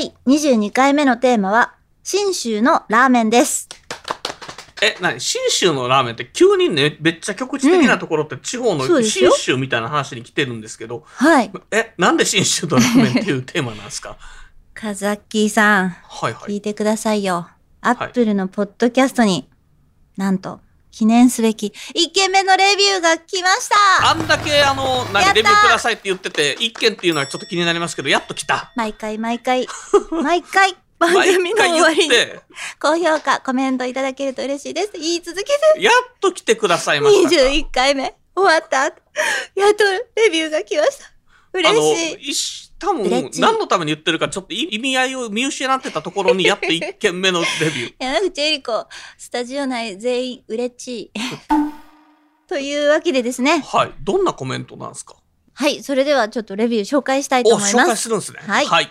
第22回目のテーマは信州のラーメンです。え何？信州のラーメンって急にねめっちゃ局地的なところって地方の信州みたいな話に来てるんですけど。はい。えなんで信州のラーメンっていうテーマなんですか？カザッキーさん。はいはい。聞いてくださいよ。アップルのポッドキャストに、なんと、記念すべき。1件目のレビューが来ました。あんだけあの何レビューくださいって言ってて一件っていうのはちょっと気になりますけどやっと来た。毎回毎回、毎回、番毎組の回終わりに。高評価、コメントいただけると嬉しいです。言い続けて、やっと来てくださいました。か21回目、終わった後。やっとレビューが来ました。嬉しい。多分何のために言ってるかちょっと意味合いを見失ってたところにやっと一件目のレビュー 山口恵理子、スタジオ内全員嬉しい。というわけでですね。はいどんなコメントなんですか？はい、それではちょっとレビュー紹介したいと思います。介するんですねはいはい、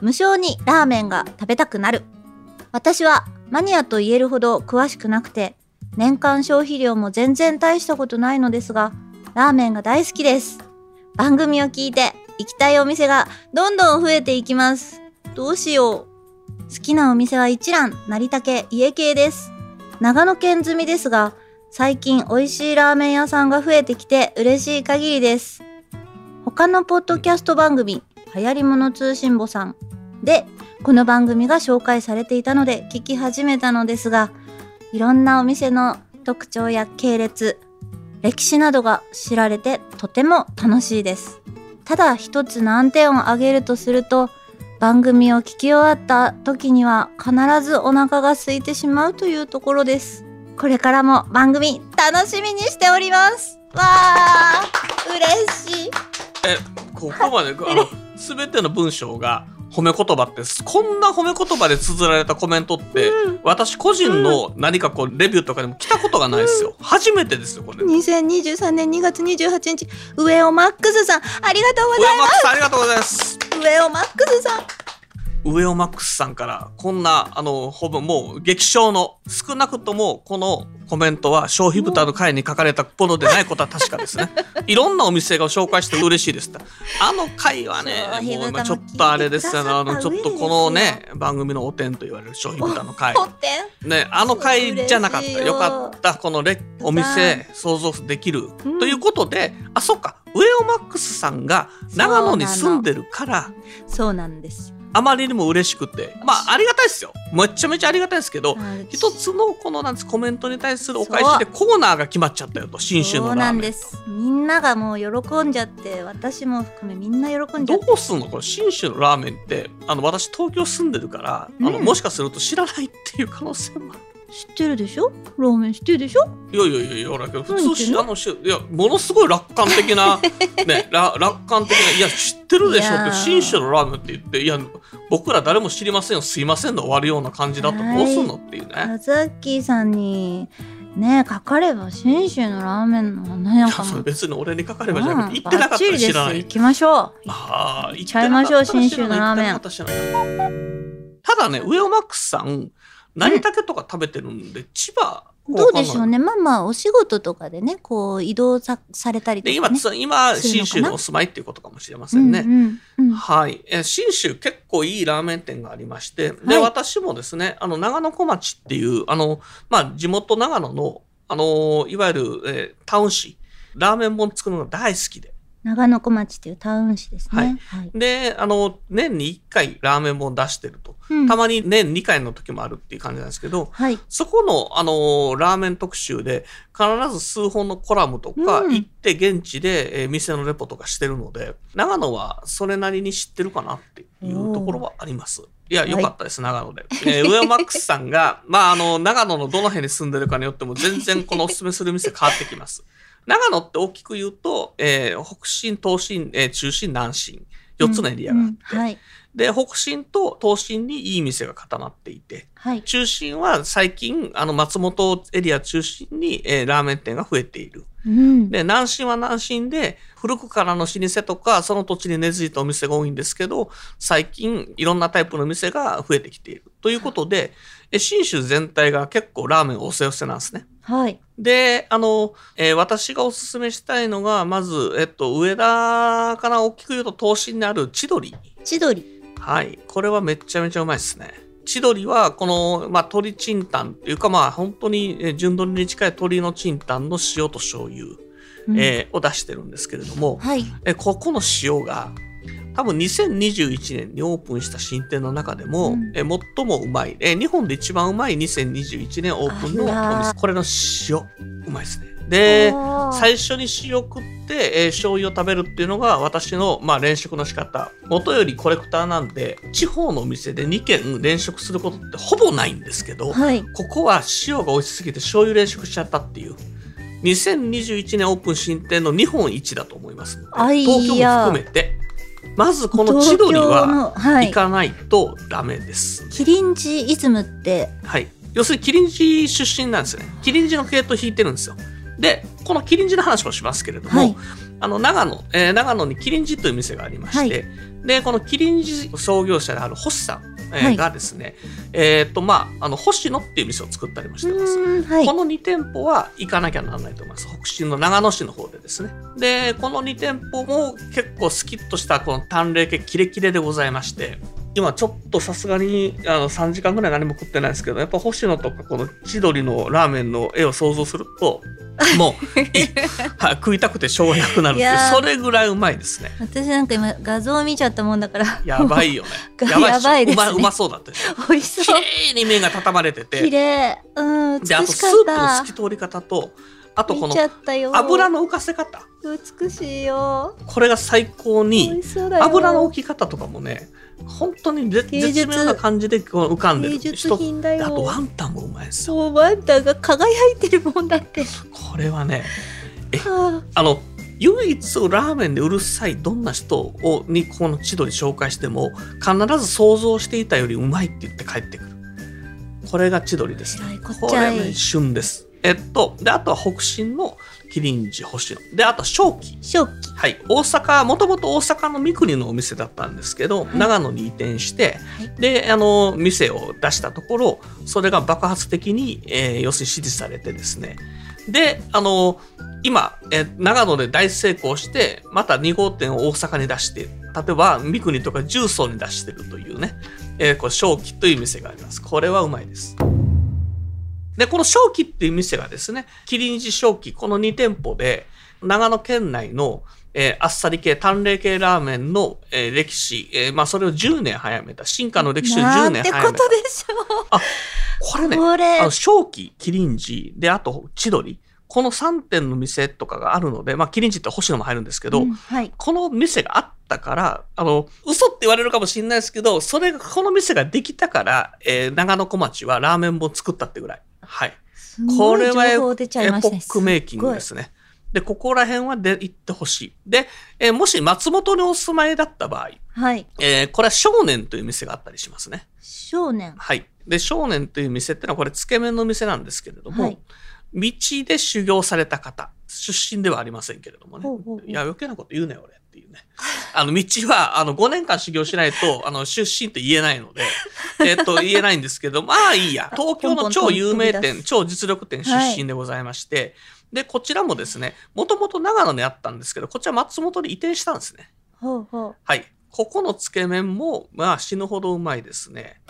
無性にラーメンが食べたくなる。私はマニアと言えるほど詳しくなくて、年間消費量も全然大したことないのですが、ラーメンが大好きです。番組を聞いて行きたいお店がどんどん増えていきます。どうしよう。好きなお店は一蘭、成竹、家系です。長野県済みですが、最近美味しいラーメン屋さんが増えてきて嬉しい限りです。他のポッドキャスト番組、流行り物通信簿さんで、この番組が紹介されていたので聞き始めたのですが、いろんなお店の特徴や系列、歴史などが知られてとても楽しいです。ただ一つ難点を挙げるとすると、番組を聞き終わった時には必ずお腹が空いてしまうというところです。これからも番組楽しみにしております。わー、嬉しい。えここまであの 全ての文章が褒め言葉ってこんな褒め言葉で綴られたコメントって、私個人の何かこうレビューとかでも来たことがないですよ、初めてですよこれ。2023年2月28日、上尾マックスさん、ありがとうご上尾マッざいまクスさんありがとうございます。す。上尾マックスさん。上尾マックスさんからこんなあのほぼもう激賞の少なくともこのコメントは消費豚の会に書かれたものでないことは確かですね。いろんなお店が紹介して嬉しいですあの回はねももう今ちょっとあれですよね。あのちょっとこのね番組のお点と言われる消費豚の会。ね、あの回じゃなかった。よ。よかった。このレお店想像できる、うんということであそっか。上尾マックスさんが長野に住んでるから。そうなんです。あまりにも嬉しくて。まあありがたいですよ。めちゃめちゃありがたいですけどあ一つのこのなんコメントに対するお返しでコーナーが決まっちゃったよと信州そうのラーメンと。なんです。みんながもう喜んじゃって、私も含めみんな喜んじゃって。どうすんの？これ信州のラーメンってあの私東京住んでるから、あのうん。もしかすると知らないっていう可能性もある知ってるでしょ？ラーメン知ってるでしょ？いやいやいやいや、俺普通し、何言ってんの？し、いや、ものすごい楽観的な、ね、ら楽観的な、いや、知ってるでしょって、新種のラーメンって言って、いや、僕ら誰も知りませんよ、すいませんの終わるような感じだと、はいどうすんのっていうね。カズッキーさんに、ね、かかれば信州のラーメンの何やかも。別に俺にかかればじゃうんなくて、言ってなかったら知らない。行。きましょう。ああ、言ちゃいましょう信州のラーメンただね、上尾マックスさん、成竹とか食べてるんで、千葉、どうでしょうね。ね。まあまあ、お仕事とかでね、こう、移動さされたりとで、か、ね。今、つ今、信州にお住まいっていうことかもしれませんね。うんうんうんはい。えー信州結構いいラーメン店がありまして、で、はい私もですね、あの、長野小町っていう、あの、まあ、地元長野の、あの、いわゆる、えータウン市、ラーメン本作るのが大好きで。長野小町っていうタウン市ですね。はいはい。で、あの、年に1回ラーメン本出してると。うんたまに年2回の時もあるっていう感じなんですけど、はい。そこの、あのラーメン特集で、必ず数本のコラムとか、うん行って現地で、えー店のレポとかしてるので、長野はそれなりに知ってるかなっていうところはあります。いや、いよかったです、長野で。えー、上尾マックスさんが、まあ、あの、長野のどの辺に住んでるかによっても、全然このおすすめする店変わってきます。長野って大きく言うと、えー北進、東進、えー中進、南進。4つのエリアがあって、うんはい。で北進と東進にいい店が固まっていてはい。中心は最近あの松本エリア中心に、えーラーメン店が増えているうん。で南進は南進で古くからの老舗とかその土地に根付いたお店が多いんですけど最近いろんなタイプの店が増えてきているということでえ信州全体が結構ラーメンおせおせなんですね。はい。で、あの、えー私がおすすめしたいのが、まず、えっと、上田から大きく言うと、東進にある千鳥。千鳥。はい。これはめちゃめちゃうまいですね。千鳥は、この、まあ、鶏チンタンっていうか、まあ、本当に、えー純鶏に近い鶏のチンタンの塩と醤油、うんえーを出してるんですけれども、はい。えーここの塩が、多分2021年にオープンした新店の中でも、うん。えー最もうまい、えー日本で一番うまい2021年オープンのお店。これの塩、うまいですね。で、最初に塩食って、えー醤油を食べるっていうのが私の、まあ、連食の仕方。元よりコレクターなんで地方のお店で2軒連食することってほぼないんですけど、はい。ここは塩が美味しすぎて醤油連食しちゃったっていう。2021年オープン新店の日本一だと思います東京もや含めてまずこの千鳥は行。かないとダメです、キリンジイズムって、はい。要するに、キリンジ出身なんですよね。キリンジの系統引いてるんですよ。で、このキリンジの話もしますけれども、はいあの、長野、えー長野にキリンジという店がありまして、で、このキリンジ創業者である星さん、えーはいがですね、えっ、と、まあ、あの、星野っていう店を作ったりもしてます。はいこ。の2店舗は行かなきゃならないと思います。北進の長野市の方でですね。で、この2店舗も結構スキッとしたこの淡麗系キレキレでございまして、今ちょっとさすがにあの3時間ぐらい何も食ってないですけど、やっぱ星野とかこの千鳥のラーメンの絵を想像すると、もう、いはい食いたくてしょうがなくなるってそれぐらいうまいですね。私なんか今画像見ちゃったもんだから。やばいよね。やばいですねうまうまそうだったでしょ。美味し綺そう。麗に麺が畳まれて綺て、麗。うん、美しで、あかっとスープのた透き。通り方と、あとこの。油の浮かせ方。美しいよ。これが最高美に。油の置き方とかもね本当に絶妙な感じでこう浮かんでる。芸術品だよ。あとワンタンもうまいですよ。そう、ワンタンが輝いてるもんだって。これはねはあの唯一ラーメンでうるさいどんな人をにこの千鳥紹介しても必ず想像していたよりうまいって言って帰ってくる。これが千鳥です。えらい。こ。れね旬です。えっとであとは北進のキリンジ星野。であと正気。正気。はい、大阪もともと大阪の三国のお店だったんですけど、はい。長野に移転して、はい。であの店を出したところそれが爆発的に、えー要するに支持されてですね。であの今、えー長野で大成功してまた2号店を大阪に出して例えば三国とか重曹に出してるというね、えーこれ正気という店があります。これはうまいですでこの正気っていう店がですねキリンジ正気この2店舗で長野県内の、えーあっさり系、淡麗系ラーメンの、えー歴史、えーまあそれを10年早めた、進化の歴史を10なんてこ年早めた。とでしょこれね、これあの、正気、キリンジ、で、あと、千鳥、この3店の店とかがあるので、まあ、キリンジって星野も入るんですけど、うんはい。この店があったから、あの、嘘って言われるかもしれないですけど、それが、この店ができたから、えー長野小町はラーメン本作ったってぐらい。はい。すごいこれはエ情報出ちゃいましたねポックメイキングですね。で、ここら辺はで行ってほしい。で、えーもし松本にお住まいだった場合、はい。えーこれは少年という店があったりしますね。少年。はい。で、少年という店ってのはこれ、つけ麺の店なんですけれども、はい道で修行された方、出身ではありませんけれどもね。ほうほうほういや、余計なこと言うね、俺っていうね。あの、道は、あの、5年間修行しないと、あの、出身って言えないので、えっと、言えないんですけど、まあいいや。東京の超有名店、超実力店出身でございまして、で、こちらもですね、もともと長野にあったんですけど、こちら松本に移転したんですね。ほうほう。はい。ここのつけ麺も、まあ死ぬほどうまいですね。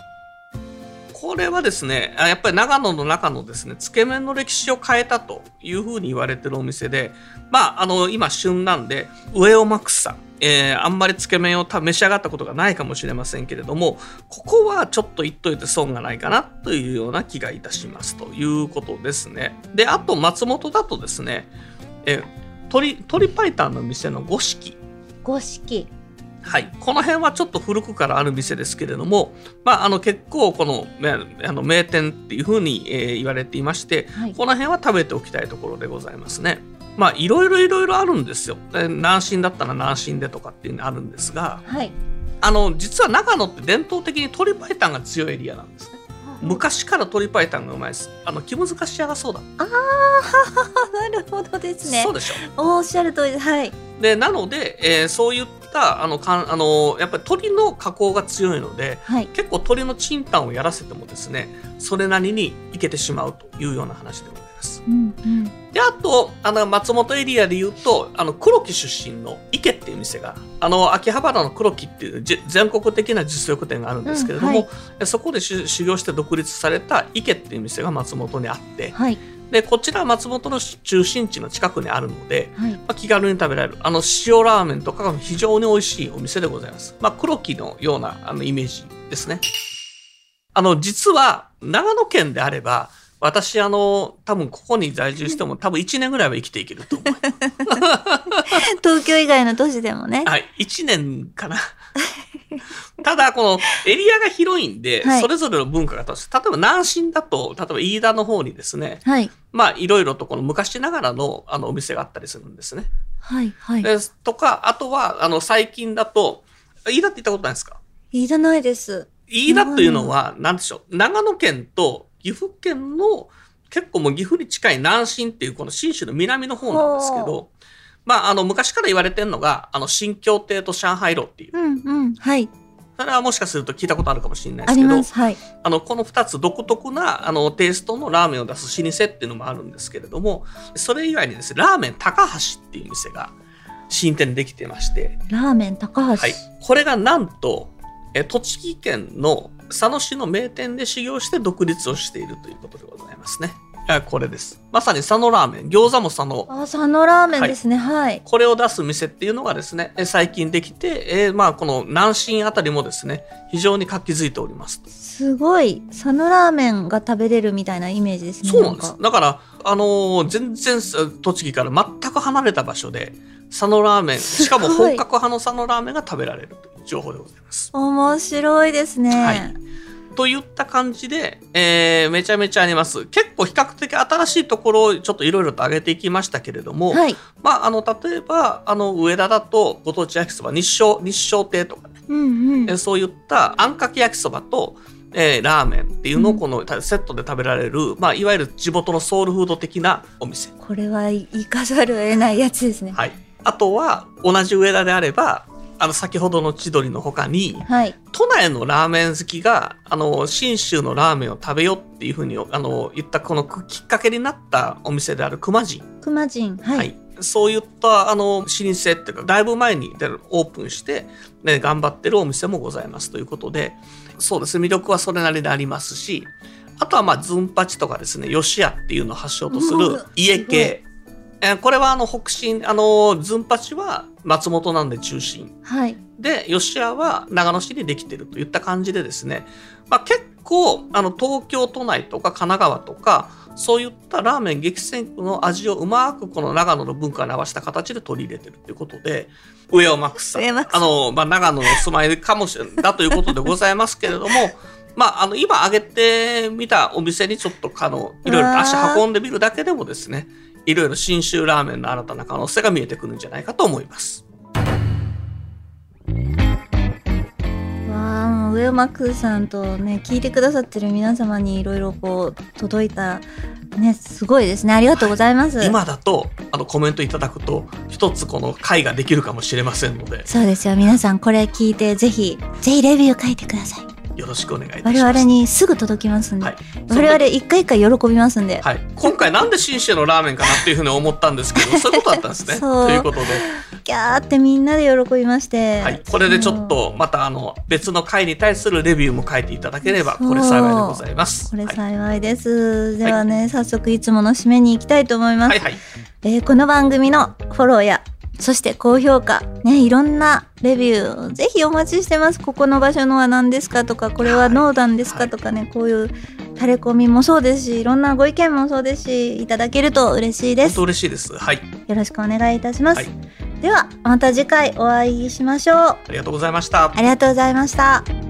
これはですね、やっぱり長野の中のですね、つけ麺の歴史を変えたというふうに言われてるお店で、まあ、あの、今旬なんで、上尾マックスさん、えーあんまりつけ麺を召し上がったことがないかもしれませんけれども、ここはちょっと言っといて損がないかなというような気がいたしますということですね。で、あと松本だとですね、えー鶏、鶏白湯の店の五色。五色。はい、この辺はちょっと古くからある店ですけれども、まあ、あの結構このねあの名店っていうふうに、えー言われていまして、はい。この辺は食べておきたいところでございますね。まあいろいろいろいろあるんですよ。で南進だったら南進でとかっていうのあるんですがはいあの実は長野って伝統的に鶏白湯が強いエリアなんですね。昔から鶏白湯がうまいです。あの気難し屋がそうだ。ああ なるほどですねそうでしょ。おっしゃる通りですはいでなので、えーそういったあのかんあのやっぱり鳥の加工が強いのではい。結構鳥のチンタンをやらせてもですねそれなりにいけてしまうというような話でございます。うんうん。であとあの松本エリアで言うとあの黒木出身の池っていう店があの秋葉原の黒木っていうじ全国的な実力店があるんですけれども、うんはい。でそこで修修行して独立された池っていう店が松本にあってはいでこちらは松本の中心地の近くにあるので、はいまあ、気軽に食べられるあの塩ラーメンとかが非常に美味しいお店でございます。まあ、黒木のようなあのイメージですね。あの実は長野県であれば私あの多分ここに在住しても多分1年ぐらいは生きていけると思います。東京以外の都市でもねはい、1年かな。ただ、このエリアが広いんで、はい。それぞれの文化が。例えば南進だと、例えば飯田の方にですね、はい。まあいろいろとこの昔ながらのあのお店があったりするんですね。はいはい。です。とか、あとは、あの、最近だと、飯田って行ったことないですか？いらないです。飯田というのは、なんでしょう、長野県と岐阜県の、結構もう岐阜に近い南進っていうこの信州の南の方なんですけほど、まあ、あの、昔から言われてるのが、あの、新京亭と上海楼っていう。うんうんはいそれはもしかすると聞いたことあるかもしれないであすけど、はいあの、この二つ独特な、あの、テイストのラーメンを出す老舗っていうのもあるんですけれども、それ以外にですね、ラーメン高橋っていう店が新店でできてまして、ラーメン高橋？はい。これがなんと、え栃木県の佐野市の名店で修行して独立をしているということでございますね。あこれです。まさに佐野ラーメン、餃子も佐野。あ佐野ラーメンですねはいこれを出す店っていうのがですね、え最近できて、えーまあこの南進あたりもですね、非常に活気づいております。すごい佐野ラーメンが食べれるみたいなイメージですねそうなんですか。だから、あのー全然す栃木から全く離れた場所で、佐野ラーメン、しかも本格派の佐野ラーメンが食べられるという情報でございます。面白いですね、はいといった感じで、えーめちゃめちゃあります。結構比較的新しいところをちょっといろいろと上げていきましたけれども、はい。まあ、あの、例えば、あの、上田だと、ご当地焼きそば、日照、日照亭とかね、うんうん。えーそういったあんかけ焼きそばと、えーラーメンっていうのをうん。このたセットで食べられる、まあ、いわゆる地元のソウルフード的なお店。これは生かざるを得ないやつですね。はい。あとは、同じ上田であれば、あの、先ほどの千鳥の他に、はい都内のラーメン好きが、あの、信州のラーメンを食べようっていうふうに、あの、言ったこのきっかけになったお店である熊人。熊人はい、はい。そういった、あの、老舗っていうか、だいぶ前にオープンして、ね、頑張ってるお店もございますということで、そうですね、魅力はそれなりでありますし、あとは、まあ、ズンパチとかですね、吉屋っていうのを発祥とする家系。えーこれは、あの、北進、あの、ズンパチは松本なんで中心。はいで、吉屋は長野市にできてるといった感じでですね、まあ、結構、あの、東京都内とか神奈川とか、そういったラーメン激戦区の味をうまくこの長野の文化に合わせた形で取り入れてるということで、上尾マックスさん。あの、まあ、長野のお住まいかもしれない、だということでございますけれども、まあ、あの、今挙げてみたお店にちょっと、あの、いろいろと足運んでみるだけでもですね、いろいろ信州ラーメンの新たな可能性が見えてくるんじゃないかと思います。わあ上マックさんとね聞いてくださってる皆様にいろいろこう届いたねすごいですね。ありがとうございます、今だとあのコメントいただくと一つこの回ができるかもしれませんので。そうですよ。皆さんこれ聞いてぜひぜひレビュー書いてくださいよろしくお願いいたします。我々にすぐ届きますんで、はい。我々一回一回喜びますんで、はい、今回なんで信州のラーメンかなっていうふうに思ったんですけど そういうことだったんですね。ということで、ギャーってみんなで喜びまして、はい、これでちょっとまたあの別の回に対するレビューも書いていただければこれ幸いでございます。これはい幸いです、ではね、早速いつもの締めに行きたいと思います、はいはい。えーこの番組のフォローやそして高評価。ねいろんなレビューぜひお待ちしてます。ここの場所のは何ですかとかこれはノーダンですかとかね、こういうタレコミもそうですしいろんなご意見もそうですしいただけると嬉しいです。本当嬉しいです。はい、よろしくお願いいたします、はい。ではまた次回お会いしましょう。ありがとうございました。ありがとうございました